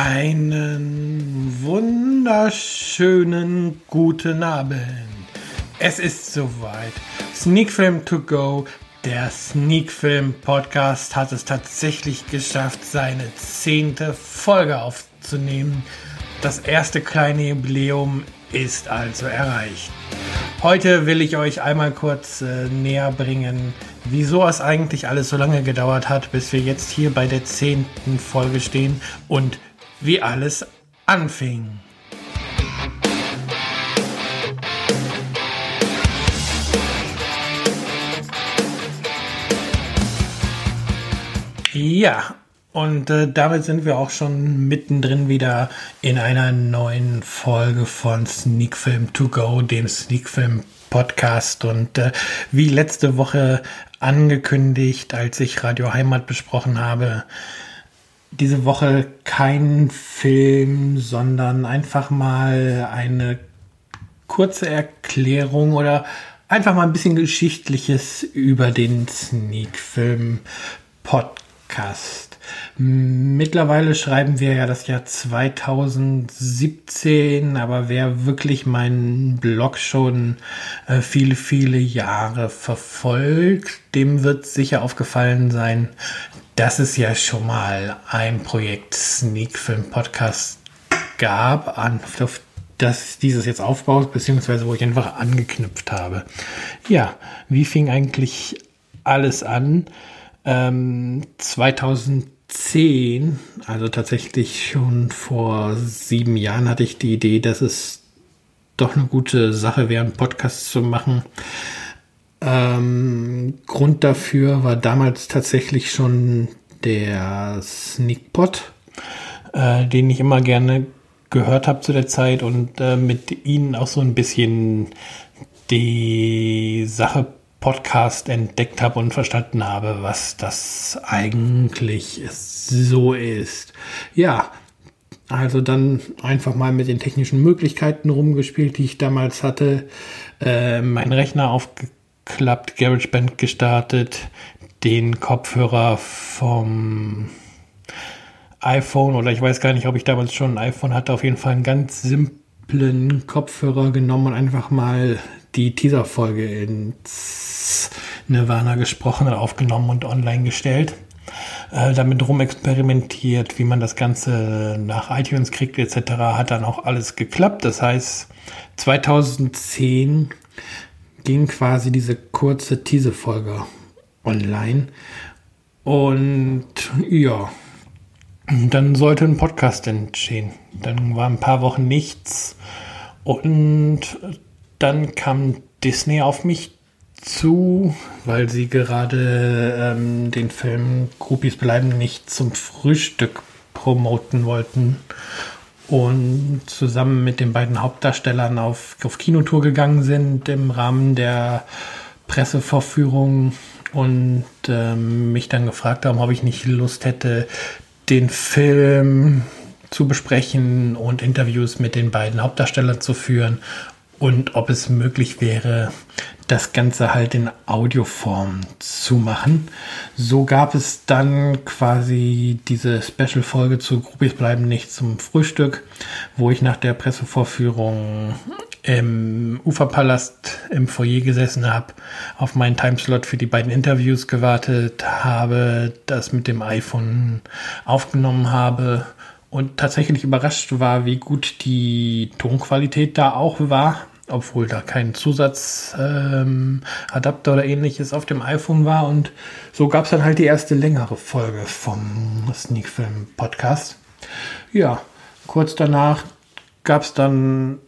Einen wunderschönen guten Abend. Es ist soweit. Sneak Film to go. Der Sneak Film Podcast hat es tatsächlich geschafft, seine zehnte Folge aufzunehmen. Das erste kleine Jubiläum ist also erreicht. Heute will ich euch einmal kurz äh, näher bringen, wieso es eigentlich alles so lange gedauert hat, bis wir jetzt hier bei der zehnten Folge stehen und wie alles anfing. Ja, und äh, damit sind wir auch schon mittendrin wieder in einer neuen Folge von Sneak Film To Go, dem Sneak Film Podcast. Und äh, wie letzte Woche angekündigt, als ich Radio Heimat besprochen habe, diese Woche kein Film, sondern einfach mal eine kurze Erklärung oder einfach mal ein bisschen Geschichtliches über den Sneak Film Podcast. Mittlerweile schreiben wir ja das Jahr 2017, aber wer wirklich meinen Blog schon äh, viele, viele Jahre verfolgt, dem wird sicher aufgefallen sein, dass es ja schon mal ein Projekt Sneak Film Podcast gab, an, auf das dieses jetzt aufbaut, beziehungsweise wo ich einfach angeknüpft habe. Ja, wie fing eigentlich alles an? Ähm, 2010, also tatsächlich schon vor sieben Jahren, hatte ich die Idee, dass es doch eine gute Sache wäre, einen Podcast zu machen. Ähm, Grund dafür war damals tatsächlich schon der Sneakpot, äh, den ich immer gerne gehört habe zu der Zeit und äh, mit ihnen auch so ein bisschen die Sache Podcast entdeckt habe und verstanden habe, was das eigentlich so ist. Ja, also dann einfach mal mit den technischen Möglichkeiten rumgespielt, die ich damals hatte. Äh, mein Rechner aufgeklärt geklappt, GarageBand gestartet, den Kopfhörer vom iPhone oder ich weiß gar nicht, ob ich damals schon ein iPhone hatte, auf jeden Fall einen ganz simplen Kopfhörer genommen und einfach mal die Teaser-Folge ins Nirvana gesprochen und aufgenommen und online gestellt. Äh, damit rumexperimentiert, wie man das Ganze nach iTunes kriegt etc. Hat dann auch alles geklappt. Das heißt, 2010 ging quasi diese kurze Teaser-Folge online. Und ja, dann sollte ein Podcast entstehen. Dann war ein paar Wochen nichts. Und dann kam Disney auf mich zu, weil sie gerade ähm, den Film Groupies bleiben nicht zum Frühstück promoten wollten und zusammen mit den beiden Hauptdarstellern auf, auf Kinotour gegangen sind im Rahmen der Pressevorführung und ähm, mich dann gefragt haben, ob ich nicht Lust hätte, den Film zu besprechen und Interviews mit den beiden Hauptdarstellern zu führen und ob es möglich wäre, das Ganze halt in Audioform zu machen. So gab es dann quasi diese Special-Folge zu Groupies bleiben nicht zum Frühstück, wo ich nach der Pressevorführung im Uferpalast im Foyer gesessen habe, auf meinen Timeslot für die beiden Interviews gewartet habe, das mit dem iPhone aufgenommen habe und tatsächlich überrascht war, wie gut die Tonqualität da auch war obwohl da kein Zusatzadapter ähm, oder ähnliches auf dem iPhone war. Und so gab es dann halt die erste längere Folge vom Sneak Film Podcast. Ja, kurz danach gab es dann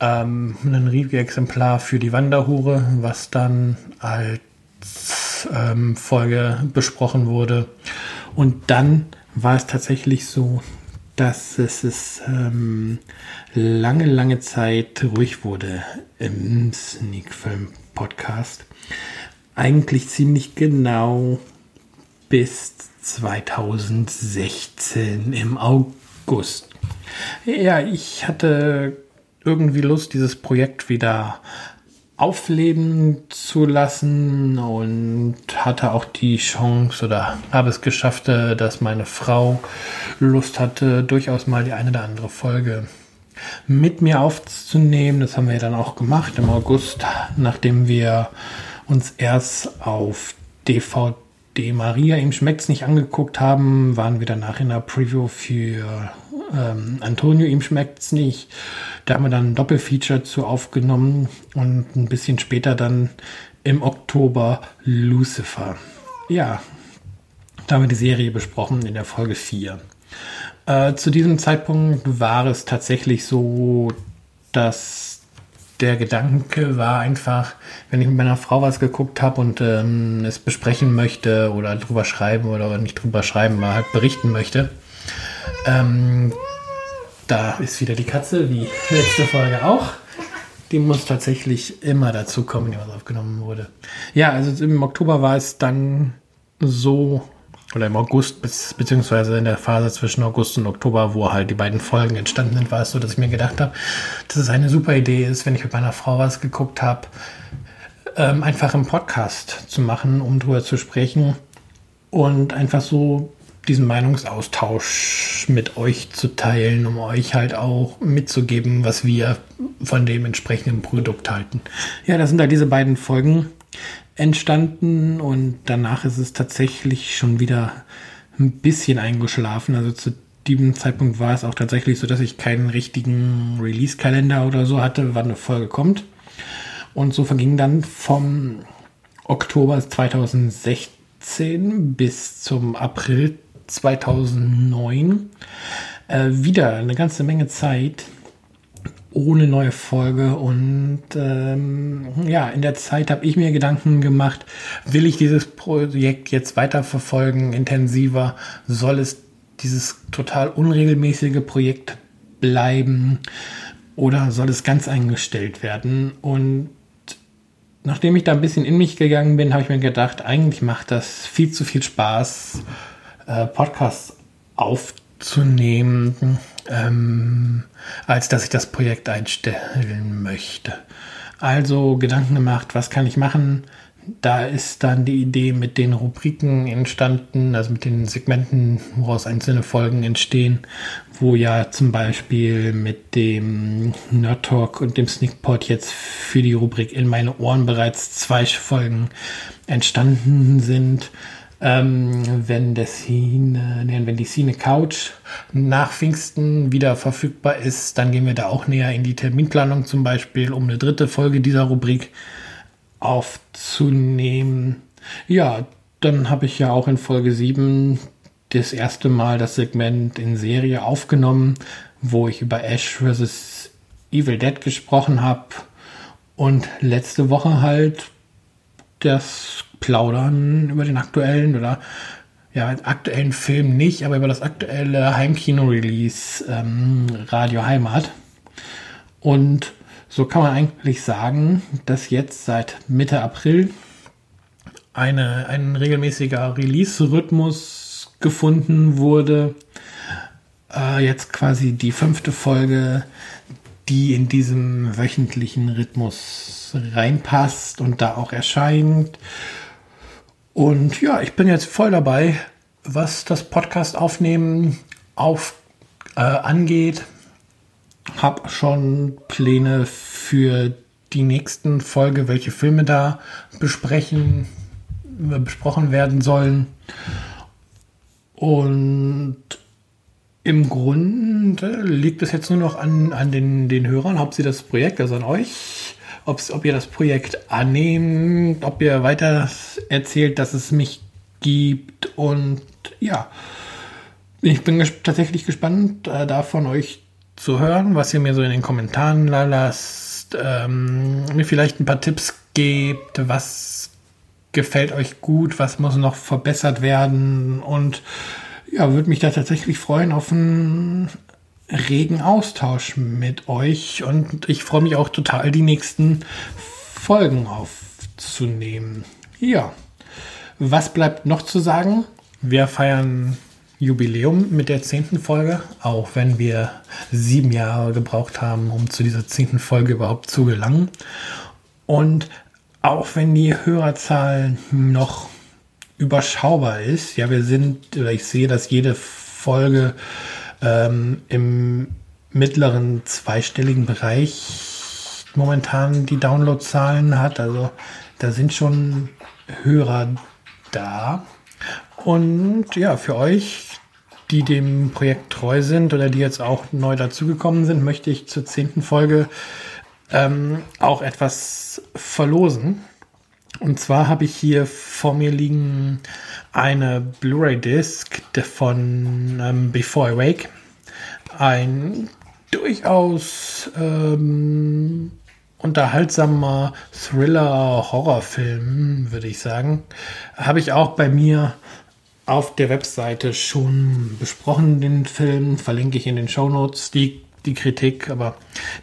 ähm, ein Review-Exemplar für die Wanderhure, was dann als ähm, Folge besprochen wurde. Und dann war es tatsächlich so, dass es ähm, lange, lange Zeit ruhig wurde im Sneak Film Podcast. Eigentlich ziemlich genau bis 2016 im August. Ja, ich hatte irgendwie Lust, dieses Projekt wieder aufleben zu lassen und hatte auch die Chance oder habe es geschafft, äh, dass meine Frau Lust hatte, durchaus mal die eine oder andere Folge mit mir aufzunehmen. Das haben wir dann auch gemacht im August, nachdem wir uns erst auf DVD Maria, ihm schmeckt's nicht angeguckt haben, waren wir danach in der Preview für ähm, Antonio, ihm schmeckt's nicht. Da haben wir dann ein Doppelfeature zu aufgenommen und ein bisschen später dann im Oktober Lucifer. Ja, da haben wir die Serie besprochen in der Folge 4. Äh, zu diesem Zeitpunkt war es tatsächlich so, dass der Gedanke war einfach, wenn ich mit meiner Frau was geguckt habe und ähm, es besprechen möchte oder drüber schreiben oder nicht drüber schreiben, aber halt berichten möchte, ähm, da ist wieder die Katze, wie letzte Folge auch. Die muss tatsächlich immer dazu kommen, die was aufgenommen wurde. Ja, also im Oktober war es dann so, oder im August, beziehungsweise in der Phase zwischen August und Oktober, wo halt die beiden Folgen entstanden sind, war es so, dass ich mir gedacht habe, dass es eine super Idee ist, wenn ich mit meiner Frau was geguckt habe, ähm, einfach im Podcast zu machen, um drüber zu sprechen und einfach so diesen Meinungsaustausch mit euch zu teilen, um euch halt auch mitzugeben, was wir von dem entsprechenden Produkt halten. Ja, das sind da diese beiden Folgen entstanden und danach ist es tatsächlich schon wieder ein bisschen eingeschlafen. Also zu diesem Zeitpunkt war es auch tatsächlich so, dass ich keinen richtigen Release-Kalender oder so hatte, wann eine Folge kommt. Und so verging dann vom Oktober 2016 bis zum April 2009 äh, wieder eine ganze Menge Zeit ohne neue Folge und ähm, ja, in der Zeit habe ich mir Gedanken gemacht, will ich dieses Projekt jetzt weiterverfolgen, intensiver, soll es dieses total unregelmäßige Projekt bleiben oder soll es ganz eingestellt werden? Und nachdem ich da ein bisschen in mich gegangen bin, habe ich mir gedacht, eigentlich macht das viel zu viel Spaß, äh, Podcasts aufzunehmen, ähm, als dass ich das Projekt einstellen möchte. Also Gedanken gemacht, was kann ich machen? Da ist dann die Idee mit den Rubriken entstanden, also mit den Segmenten, woraus einzelne Folgen entstehen, wo ja zum Beispiel mit dem Nerd Talk und dem Sneakpot jetzt für die Rubrik in meine Ohren bereits zwei Folgen entstanden sind. Ähm, wenn, der Cine, nee, wenn die Cine Couch nach Pfingsten wieder verfügbar ist, dann gehen wir da auch näher in die Terminplanung zum Beispiel, um eine dritte Folge dieser Rubrik aufzunehmen. Ja, dann habe ich ja auch in Folge 7 das erste Mal das Segment in Serie aufgenommen, wo ich über Ash vs. Evil Dead gesprochen habe. Und letzte Woche halt das plaudern über den aktuellen oder ja, aktuellen Film nicht, aber über das aktuelle Heimkino-Release ähm, Radio Heimat. Und so kann man eigentlich sagen, dass jetzt seit Mitte April eine, ein regelmäßiger Release-Rhythmus gefunden wurde. Äh, jetzt quasi die fünfte Folge, die in diesem wöchentlichen Rhythmus reinpasst und da auch erscheint. Und ja, ich bin jetzt voll dabei, was das Podcast aufnehmen auf, äh, angeht. Hab schon Pläne für die nächsten Folge, welche Filme da besprechen, besprochen werden sollen. Und im Grunde liegt es jetzt nur noch an, an den, den Hörern, ob sie das Projekt, also an euch, ob ihr das Projekt annehmt, ob ihr weiter erzählt, dass es mich gibt und ja, ich bin ges tatsächlich gespannt, äh, da euch zu hören, was ihr mir so in den Kommentaren lasst, ähm, mir vielleicht ein paar Tipps gebt, was gefällt euch gut, was muss noch verbessert werden und ja, würde mich da tatsächlich freuen auf ein regen Austausch mit euch und ich freue mich auch total, die nächsten Folgen aufzunehmen. Ja, was bleibt noch zu sagen? Wir feiern Jubiläum mit der zehnten Folge, auch wenn wir sieben Jahre gebraucht haben, um zu dieser zehnten Folge überhaupt zu gelangen. Und auch wenn die Hörerzahl noch überschaubar ist, ja, wir sind, oder ich sehe, dass jede Folge ähm, im mittleren zweistelligen Bereich momentan die Downloadzahlen hat. Also da sind schon Hörer da. Und ja, für euch, die dem Projekt treu sind oder die jetzt auch neu dazugekommen sind, möchte ich zur zehnten Folge ähm, auch etwas verlosen. Und zwar habe ich hier vor mir liegen eine Blu-ray-Disc von ähm, Before I Wake. Ein durchaus ähm, unterhaltsamer Thriller-Horrorfilm, würde ich sagen. Habe ich auch bei mir auf der Webseite schon besprochen, den Film. Verlinke ich in den Show Notes die, die Kritik. Aber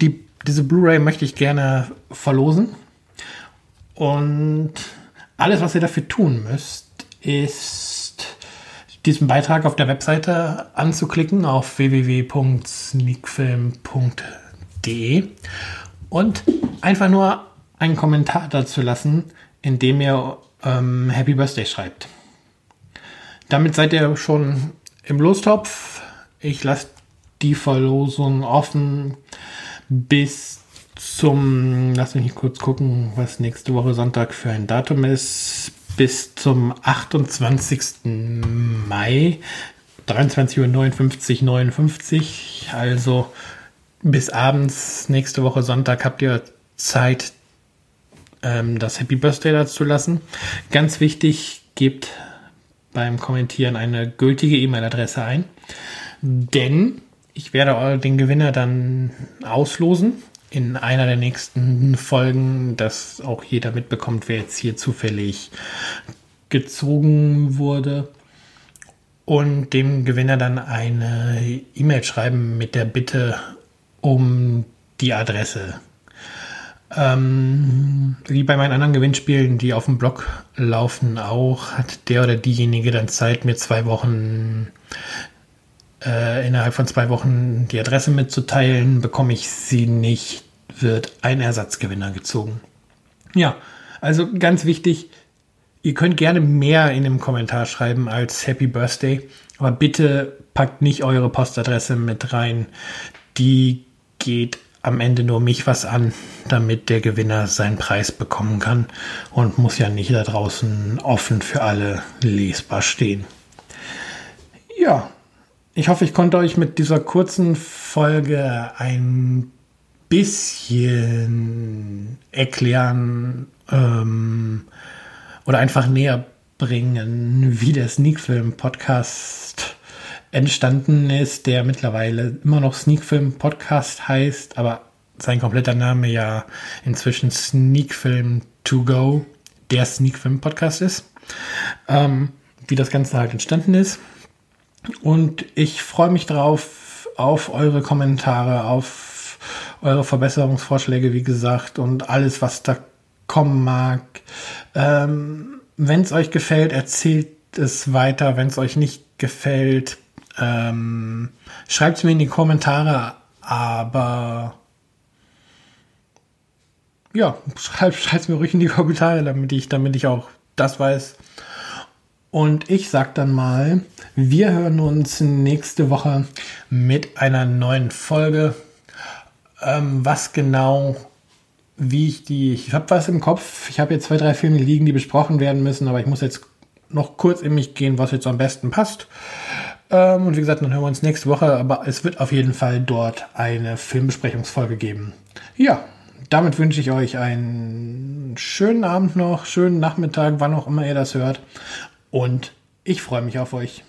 die, diese Blu-ray möchte ich gerne verlosen. Und alles, was ihr dafür tun müsst, ist diesen Beitrag auf der Webseite anzuklicken auf www.sneakfilm.de und einfach nur einen Kommentar dazu lassen, indem ihr ähm, Happy Birthday schreibt. Damit seid ihr schon im Lostopf. Ich lasse die Verlosung offen bis zum, lass mich kurz gucken, was nächste Woche Sonntag für ein Datum ist, bis zum 28. Mai, 23.59 Uhr 59, also bis abends nächste Woche Sonntag habt ihr Zeit, ähm, das Happy Birthday dazu lassen. Ganz wichtig, gebt beim Kommentieren eine gültige E-Mail-Adresse ein, denn ich werde den Gewinner dann auslosen in einer der nächsten Folgen, dass auch jeder mitbekommt, wer jetzt hier zufällig gezogen wurde. Und dem Gewinner dann eine E-Mail schreiben mit der Bitte um die Adresse. Ähm, wie bei meinen anderen Gewinnspielen, die auf dem Blog laufen, auch hat der oder diejenige dann Zeit, mir zwei Wochen äh, innerhalb von zwei Wochen die Adresse mitzuteilen. Bekomme ich sie nicht, wird ein Ersatzgewinner gezogen. Ja, also ganz wichtig, ihr könnt gerne mehr in dem Kommentar schreiben als Happy Birthday, aber bitte packt nicht eure Postadresse mit rein. Die geht am Ende nur mich was an, damit der Gewinner seinen Preis bekommen kann und muss ja nicht da draußen offen für alle lesbar stehen. Ja, ich hoffe, ich konnte euch mit dieser kurzen Folge ein bisschen erklären ähm, oder einfach näher bringen, wie der Sneakfilm Podcast entstanden ist, der mittlerweile immer noch Sneakfilm Podcast heißt, aber sein kompletter Name ja inzwischen Sneakfilm to go, der Sneakfilm Podcast ist. Ähm, wie das Ganze halt entstanden ist. Und ich freue mich drauf, auf eure Kommentare, auf eure Verbesserungsvorschläge, wie gesagt, und alles, was da kommen mag. Ähm, wenn es euch gefällt, erzählt es weiter. Wenn es euch nicht gefällt, ähm, schreibt es mir in die Kommentare. Aber ja, schreibt es mir ruhig in die Kommentare, damit ich, damit ich auch das weiß, und ich sag dann mal, wir hören uns nächste Woche mit einer neuen Folge. Ähm, was genau, wie ich die, ich habe was im Kopf. Ich habe jetzt zwei, drei Filme liegen, die besprochen werden müssen, aber ich muss jetzt noch kurz in mich gehen, was jetzt am besten passt. Ähm, und wie gesagt, dann hören wir uns nächste Woche, aber es wird auf jeden Fall dort eine Filmbesprechungsfolge geben. Ja, damit wünsche ich euch einen schönen Abend noch, schönen Nachmittag, wann auch immer ihr das hört und ich freue mich auf euch.